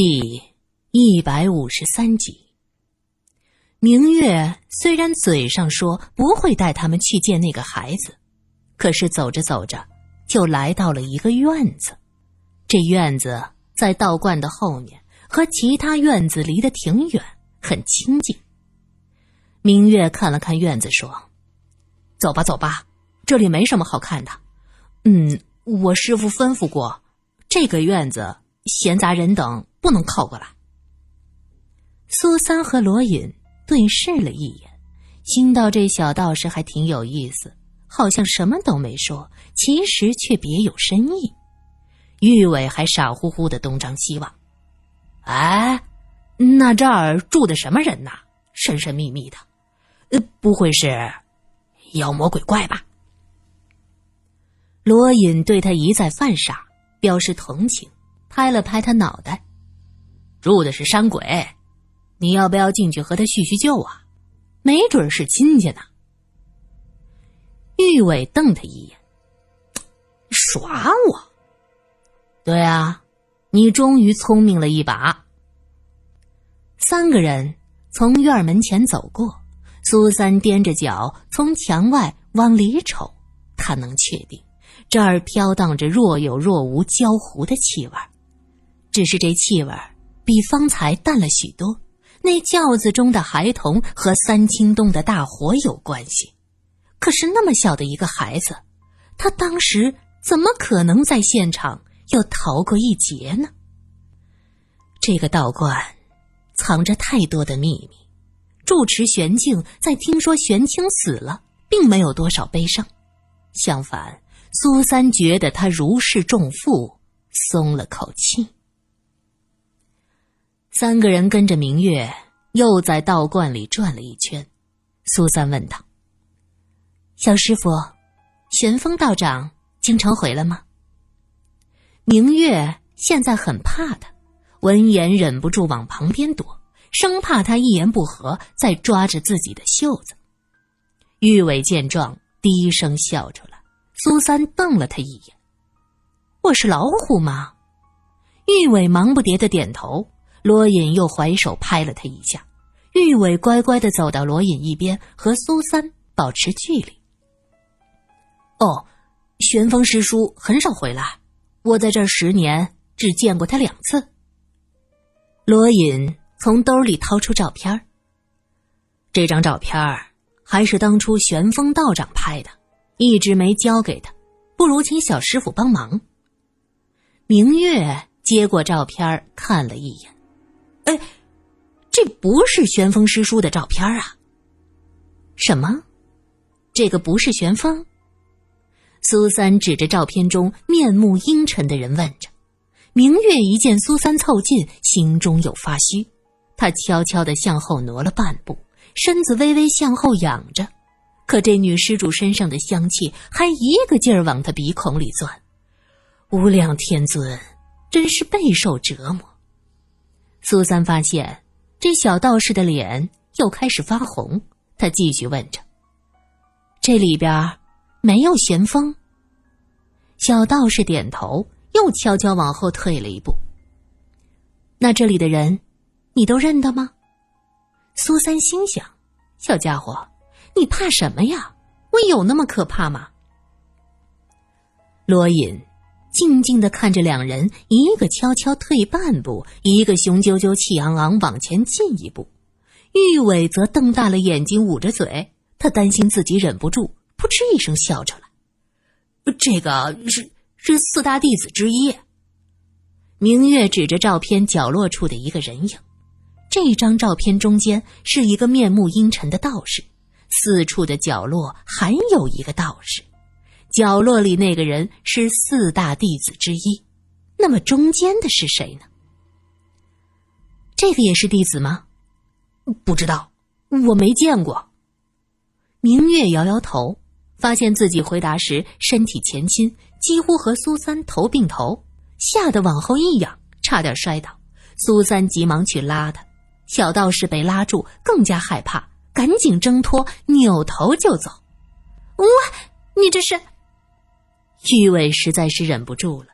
第一百五十三集。明月虽然嘴上说不会带他们去见那个孩子，可是走着走着就来到了一个院子。这院子在道观的后面，和其他院子离得挺远，很清静。明月看了看院子，说：“走吧，走吧，这里没什么好看的。嗯，我师傅吩咐过，这个院子闲杂人等。”不能靠过来。苏三和罗隐对视了一眼，心道这小道士还挺有意思，好像什么都没说，其实却别有深意。玉伟还傻乎乎的东张西望。哎，那这儿住的什么人呐？神神秘秘的，呃，不会是妖魔鬼怪吧？罗隐对他一再犯傻，表示同情，拍了拍他脑袋。住的是山鬼，你要不要进去和他叙叙旧啊？没准是亲戚呢。玉伟瞪他一眼，耍我？对啊，你终于聪明了一把。三个人从院门前走过，苏三踮着脚从墙外往里瞅，他能确定这儿飘荡着若有若无焦糊的气味只是这气味比方才淡了许多。那轿子中的孩童和三清洞的大火有关系，可是那么小的一个孩子，他当时怎么可能在现场又逃过一劫呢？这个道观藏着太多的秘密。住持玄静在听说玄清死了，并没有多少悲伤，相反，苏三觉得他如释重负，松了口气。三个人跟着明月，又在道观里转了一圈。苏三问道：“小师傅，玄风道长经常回来吗？”明月现在很怕他，闻言忍不住往旁边躲，生怕他一言不合再抓着自己的袖子。玉伟见状，低声笑出来。苏三瞪了他一眼：“我是老虎吗？”玉伟忙不迭的点头。罗隐又怀手拍了他一下，玉伟乖乖的走到罗隐一边，和苏三保持距离。哦，玄风师叔很少回来，我在这十年只见过他两次。罗隐从兜里掏出照片这张照片还是当初玄风道长拍的，一直没交给他，不如请小师傅帮忙。明月接过照片看了一眼。哎，这不是玄风师叔的照片啊！什么？这个不是玄风？苏三指着照片中面目阴沉的人问着。明月一见苏三凑近，心中有发虚，他悄悄的向后挪了半步，身子微微向后仰着。可这女施主身上的香气还一个劲儿往他鼻孔里钻，无量天尊真是备受折磨。苏三发现这小道士的脸又开始发红，他继续问着：“这里边没有玄风？”小道士点头，又悄悄往后退了一步。“那这里的人，你都认得吗？”苏三心想：“小家伙，你怕什么呀？我有那么可怕吗？”罗隐。静静的看着两人，一个悄悄退半步，一个雄赳赳气昂昂往前进一步。玉伟则瞪大了眼睛，捂着嘴，他担心自己忍不住，扑哧一声笑出来。这个是是四大弟子之一。明月指着照片角落处的一个人影，这张照片中间是一个面目阴沉的道士，四处的角落还有一个道士。角落里那个人是四大弟子之一，那么中间的是谁呢？这个也是弟子吗？不知道，我没见过。明月摇摇头，发现自己回答时身体前倾，几乎和苏三头并头，吓得往后一仰，差点摔倒。苏三急忙去拉他，小道士被拉住，更加害怕，赶紧挣脱，扭头就走。哇，你这是？玉伟实在是忍不住了，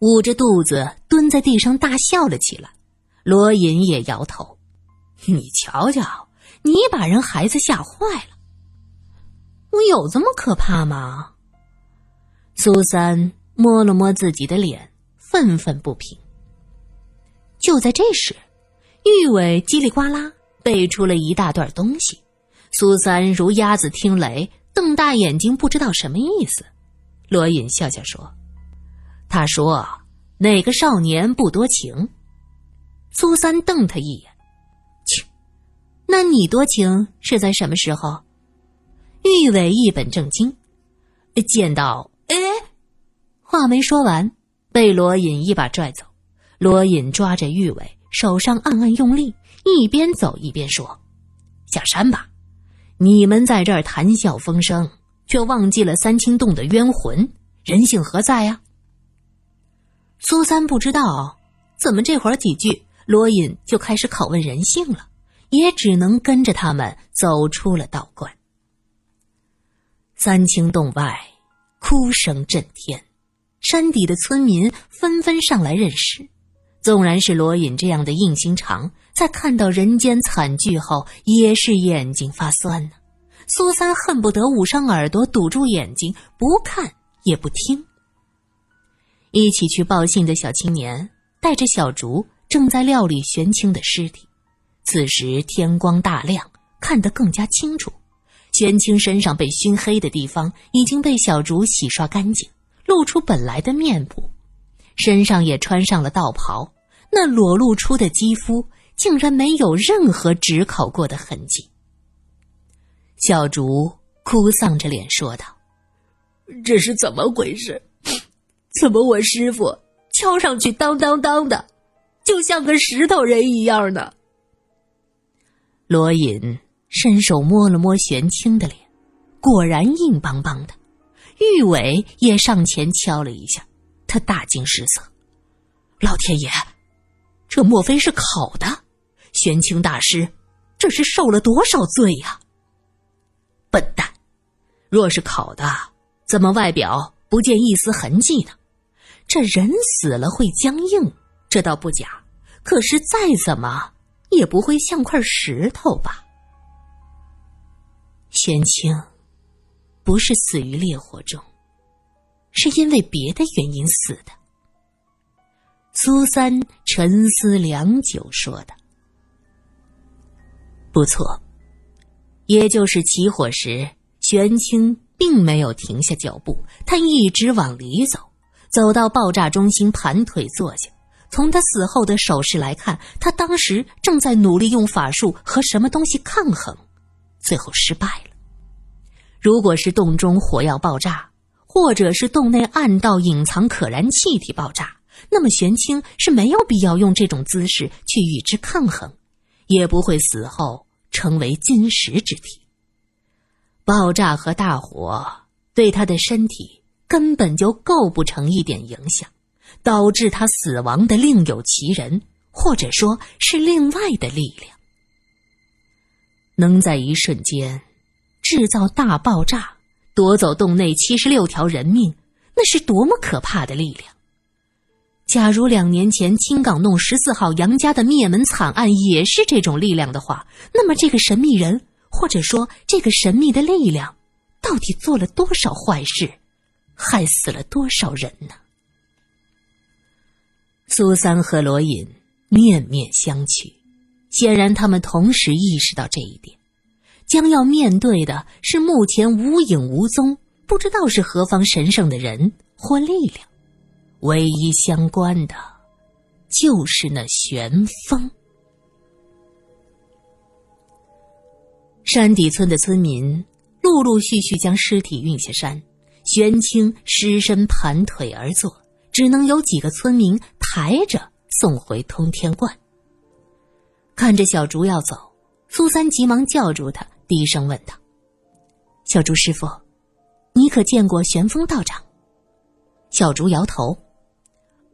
捂着肚子蹲在地上大笑了起来。罗隐也摇头：“你瞧瞧，你把人孩子吓坏了。我有这么可怕吗？”苏三摸了摸自己的脸，愤愤不平。就在这时，玉伟叽里呱啦背出了一大段东西。苏三如鸭子听雷，瞪大眼睛，不知道什么意思。罗隐笑笑说：“他说哪个少年不多情？”苏三瞪他一眼：“切，那你多情是在什么时候？”玉伟一本正经：“见到……哎，话没说完，被罗隐一把拽走。罗隐抓着玉伟，手上暗暗用力，一边走一边说：‘下山吧。’”你们在这儿谈笑风生，却忘记了三清洞的冤魂，人性何在呀？苏三不知道怎么这会儿几句，罗隐就开始拷问人性了，也只能跟着他们走出了道观。三清洞外，哭声震天，山底的村民纷纷上来认尸。纵然是罗隐这样的硬心肠，在看到人间惨剧后，也是眼睛发酸呢。苏三恨不得捂上耳朵，堵住眼睛，不看也不听。一起去报信的小青年带着小竹，正在料理玄清的尸体。此时天光大亮，看得更加清楚。玄清身上被熏黑的地方已经被小竹洗刷干净，露出本来的面部，身上也穿上了道袍。那裸露出的肌肤竟然没有任何炙烤过的痕迹。小竹哭丧着脸说道：“这是怎么回事？怎么我师傅敲上去当当当的，就像个石头人一样呢？”罗隐伸手摸了摸玄清的脸，果然硬邦邦的。玉伟也上前敲了一下，他大惊失色：“老天爷！”这莫非是烤的？玄清大师，这是受了多少罪呀？笨蛋！若是烤的，怎么外表不见一丝痕迹呢？这人死了会僵硬，这倒不假。可是再怎么也不会像块石头吧？玄清不是死于烈火中，是因为别的原因死的。苏三沉思良久，说道：“不错，也就是起火时，玄清并没有停下脚步，他一直往里走，走到爆炸中心，盘腿坐下。从他死后的手势来看，他当时正在努力用法术和什么东西抗衡，最后失败了。如果是洞中火药爆炸，或者是洞内暗道隐藏可燃气体爆炸。”那么玄清是没有必要用这种姿势去与之抗衡，也不会死后成为金石之体。爆炸和大火对他的身体根本就构不成一点影响，导致他死亡的另有其人，或者说是另外的力量，能在一瞬间制造大爆炸，夺走洞内七十六条人命，那是多么可怕的力量！假如两年前青港弄十四号杨家的灭门惨案也是这种力量的话，那么这个神秘人，或者说这个神秘的力量，到底做了多少坏事，害死了多少人呢？苏三和罗隐面面相觑，显然他们同时意识到这一点，将要面对的是目前无影无踪、不知道是何方神圣的人或力量。唯一相关的，就是那旋风。山底村的村民陆陆续续将尸体运下山，玄清尸身盘腿而坐，只能有几个村民抬着送回通天观。看着小竹要走，苏三急忙叫住他，低声问道：“小竹师傅，你可见过玄风道长？”小竹摇头。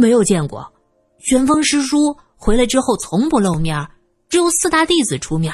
没有见过，玄风师叔回来之后从不露面，只有四大弟子出面。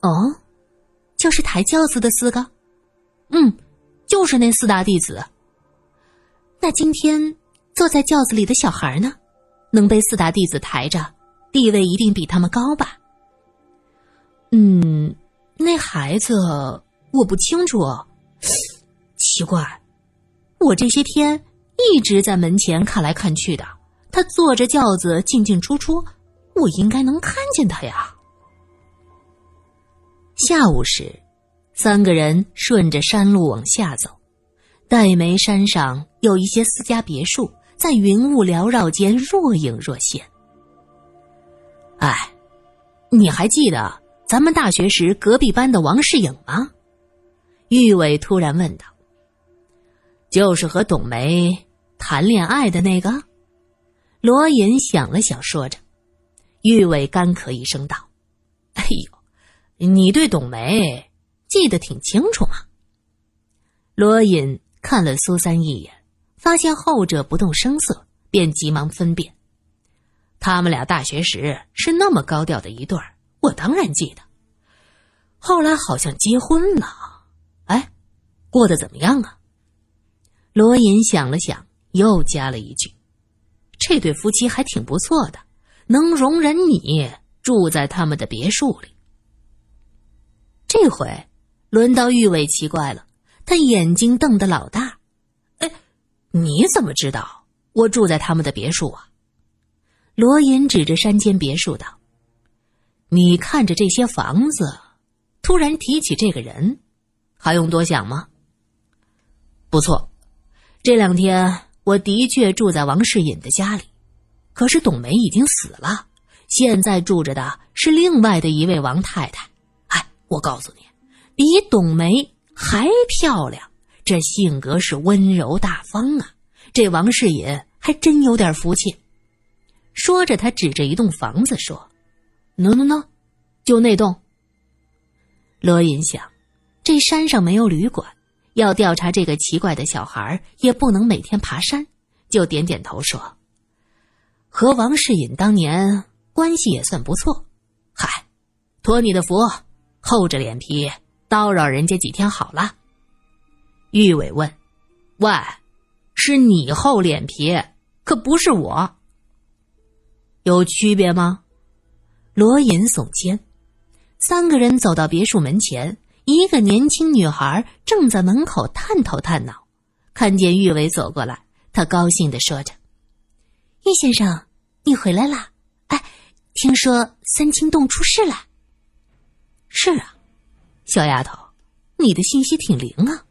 哦，就是抬轿子的四个，嗯，就是那四大弟子。那今天坐在轿子里的小孩呢？能被四大弟子抬着，地位一定比他们高吧？嗯，那孩子我不清楚。奇怪，我这些天一直在门前看来看去的，他坐着轿子进进出出，我应该能看见他呀。下午时，三个人顺着山路往下走，黛眉山上有一些私家别墅。在云雾缭绕间若隐若现。哎，你还记得咱们大学时隔壁班的王世颖吗？玉伟突然问道。就是和董梅谈恋爱的那个。罗隐想了想，说着。玉伟干咳一声道：“哎呦，你对董梅记得挺清楚嘛。”罗隐看了苏三一眼。发现后者不动声色，便急忙分辨：他们俩大学时是那么高调的一对儿，我当然记得。后来好像结婚了，哎，过得怎么样啊？罗隐想了想，又加了一句：“这对夫妻还挺不错的，能容忍你住在他们的别墅里。”这回轮到玉伟奇怪了，他眼睛瞪得老大。哎你怎么知道我住在他们的别墅啊？罗隐指着山间别墅道：“你看着这些房子，突然提起这个人，还用多想吗？”不错，这两天我的确住在王世隐的家里，可是董梅已经死了，现在住着的是另外的一位王太太。哎，我告诉你，比董梅还漂亮。这性格是温柔大方啊！这王世隐还真有点福气。说着，他指着一栋房子说：“no no no，就那栋。”罗隐想，这山上没有旅馆，要调查这个奇怪的小孩，也不能每天爬山，就点点头说：“和王世隐当年关系也算不错。嗨，托你的福，厚着脸皮叨扰人家几天好了。”玉伟问：“喂，是你厚脸皮，可不是我。有区别吗？”罗隐耸肩。三个人走到别墅门前，一个年轻女孩正在门口探头探脑。看见玉伟走过来，她高兴的说着：“玉先生，你回来啦！哎，听说三清洞出事了。”“是啊，小丫头，你的信息挺灵啊。”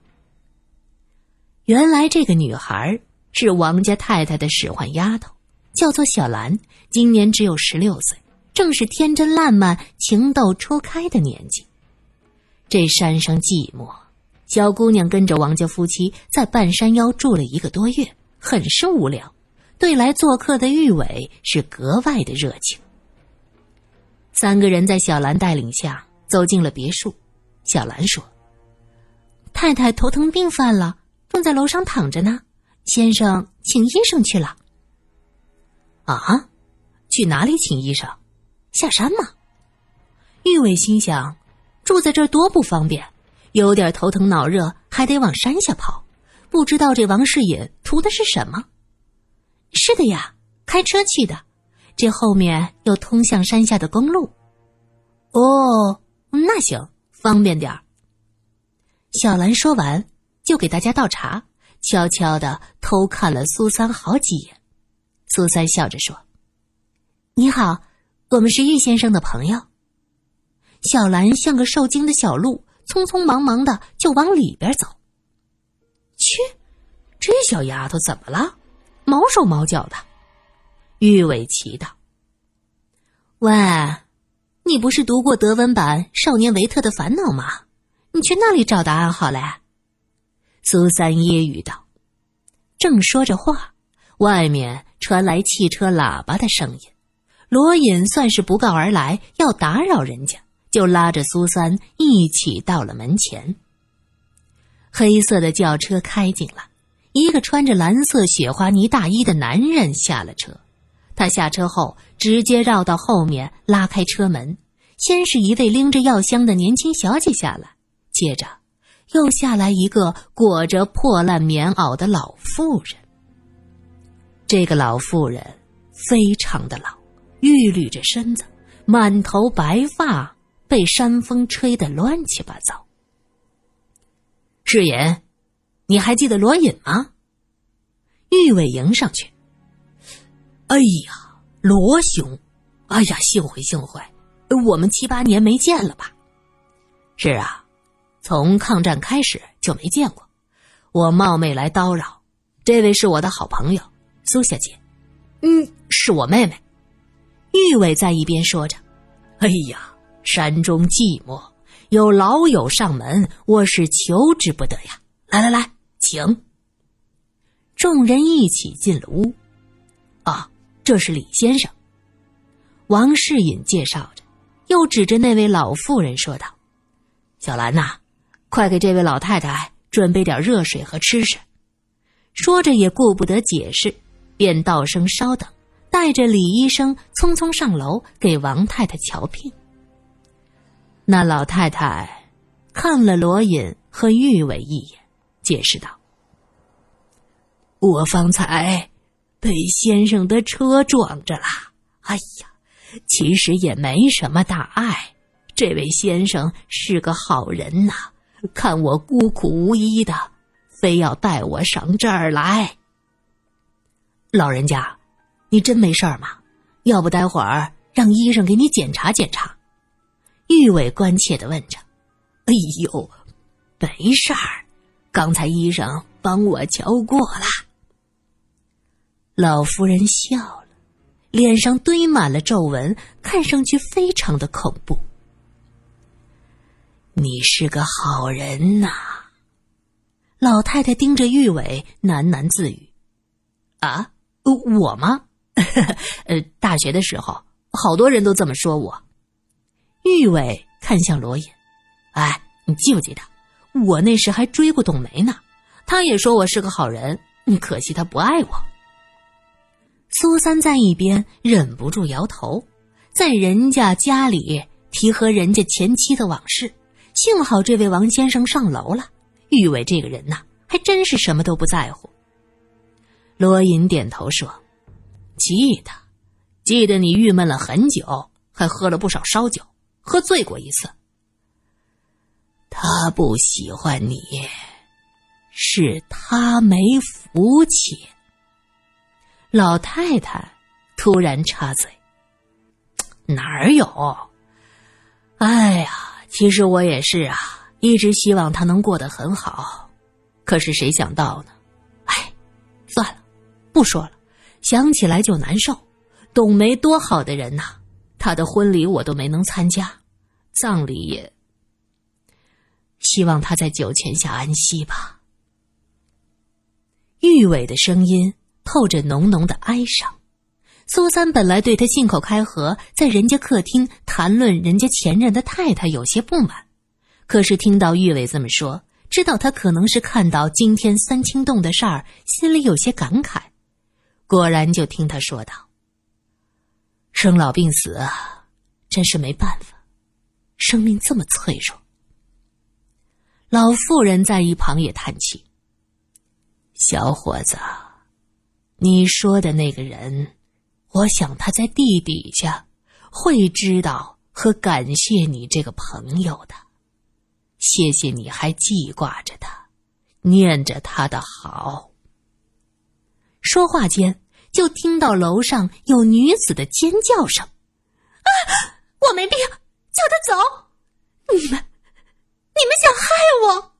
原来这个女孩是王家太太的使唤丫头，叫做小兰，今年只有十六岁，正是天真烂漫、情窦初开的年纪。这山上寂寞，小姑娘跟着王家夫妻在半山腰住了一个多月，很是无聊。对来做客的玉伟是格外的热情。三个人在小兰带领下走进了别墅。小兰说：“太太头疼病犯了。”正在楼上躺着呢，先生请医生去了。啊，去哪里请医生？下山吗？玉伟心想，住在这儿多不方便，有点头疼脑热还得往山下跑，不知道这王世隐图的是什么。是的呀，开车去的，这后面有通向山下的公路。哦，那行，方便点儿。小兰说完。就给大家倒茶，悄悄的偷看了苏三好几眼。苏三笑着说：“你好，我们是玉先生的朋友。”小兰像个受惊的小鹿，匆匆忙忙的就往里边走。去，这小丫头怎么了？毛手毛脚的。玉伟奇道：“喂，你不是读过德文版《少年维特的烦恼》吗？你去那里找答案好了。”苏三揶揄道：“正说着话，外面传来汽车喇叭的声音。罗隐算是不告而来，要打扰人家，就拉着苏三一起到了门前。黑色的轿车开进了，一个穿着蓝色雪花呢大衣的男人下了车。他下车后，直接绕到后面，拉开车门。先是一位拎着药箱的年轻小姐下来，接着。”又下来一个裹着破烂棉袄的老妇人。这个老妇人非常的老，玉捋着身子，满头白发被山风吹得乱七八糟。世隐，你还记得罗隐吗？玉伟迎上去。哎呀，罗兄，哎呀，幸会幸会，我们七八年没见了吧？是啊，从抗战开始就没见过。我冒昧来叨扰，这位是我的好朋友苏小姐，嗯，是我妹妹。玉伟在一边说着：“哎呀，山中寂寞，有老友上门，我是求之不得呀。来来来，请。”众人一起进了屋。啊。这是李先生。王世隐介绍着，又指着那位老妇人说道：“小兰呐，快给这位老太太准备点热水和吃食。”说着也顾不得解释，便道声稍等，带着李医生匆匆上楼给王太太瞧病。那老太太看了罗隐和玉伟一眼，解释道：“我方才……”被先生的车撞着了，哎呀，其实也没什么大碍。这位先生是个好人呐，看我孤苦无依的，非要带我上这儿来。老人家，你真没事儿吗？要不待会儿让医生给你检查检查。玉伟关切的问着。哎呦，没事儿，刚才医生帮我瞧过了。老夫人笑了，脸上堆满了皱纹，看上去非常的恐怖。你是个好人呐，老太太盯着玉伟喃喃自语：“啊，我吗？呃，大学的时候，好多人都这么说我。”玉伟看向罗隐：“哎，你记不记得，我那时还追过董梅呢？他也说我是个好人，可惜他不爱我。”苏三在一边忍不住摇头，在人家家里提和人家前妻的往事。幸好这位王先生上楼了。玉伟这个人呐，还真是什么都不在乎。罗隐点头说：“记得，记得你郁闷了很久，还喝了不少烧酒，喝醉过一次。他不喜欢你，是他没福气。”老太太突然插嘴：“哪儿有？哎呀，其实我也是啊，一直希望他能过得很好，可是谁想到呢？哎，算了，不说了，想起来就难受。董梅多好的人呐，他的婚礼我都没能参加，葬礼也……希望他在酒泉下安息吧。”玉伟的声音。透着浓浓的哀伤。苏三本来对他信口开河，在人家客厅谈论人家前任的太太有些不满，可是听到玉伟这么说，知道他可能是看到今天三清洞的事儿，心里有些感慨。果然，就听他说道：“生老病死啊，真是没办法，生命这么脆弱。”老妇人在一旁也叹气：“小伙子。”你说的那个人，我想他在地底下会知道和感谢你这个朋友的。谢谢你还记挂着他，念着他的好。说话间，就听到楼上有女子的尖叫声：“啊，我没病，叫他走！你们，你们想害我！”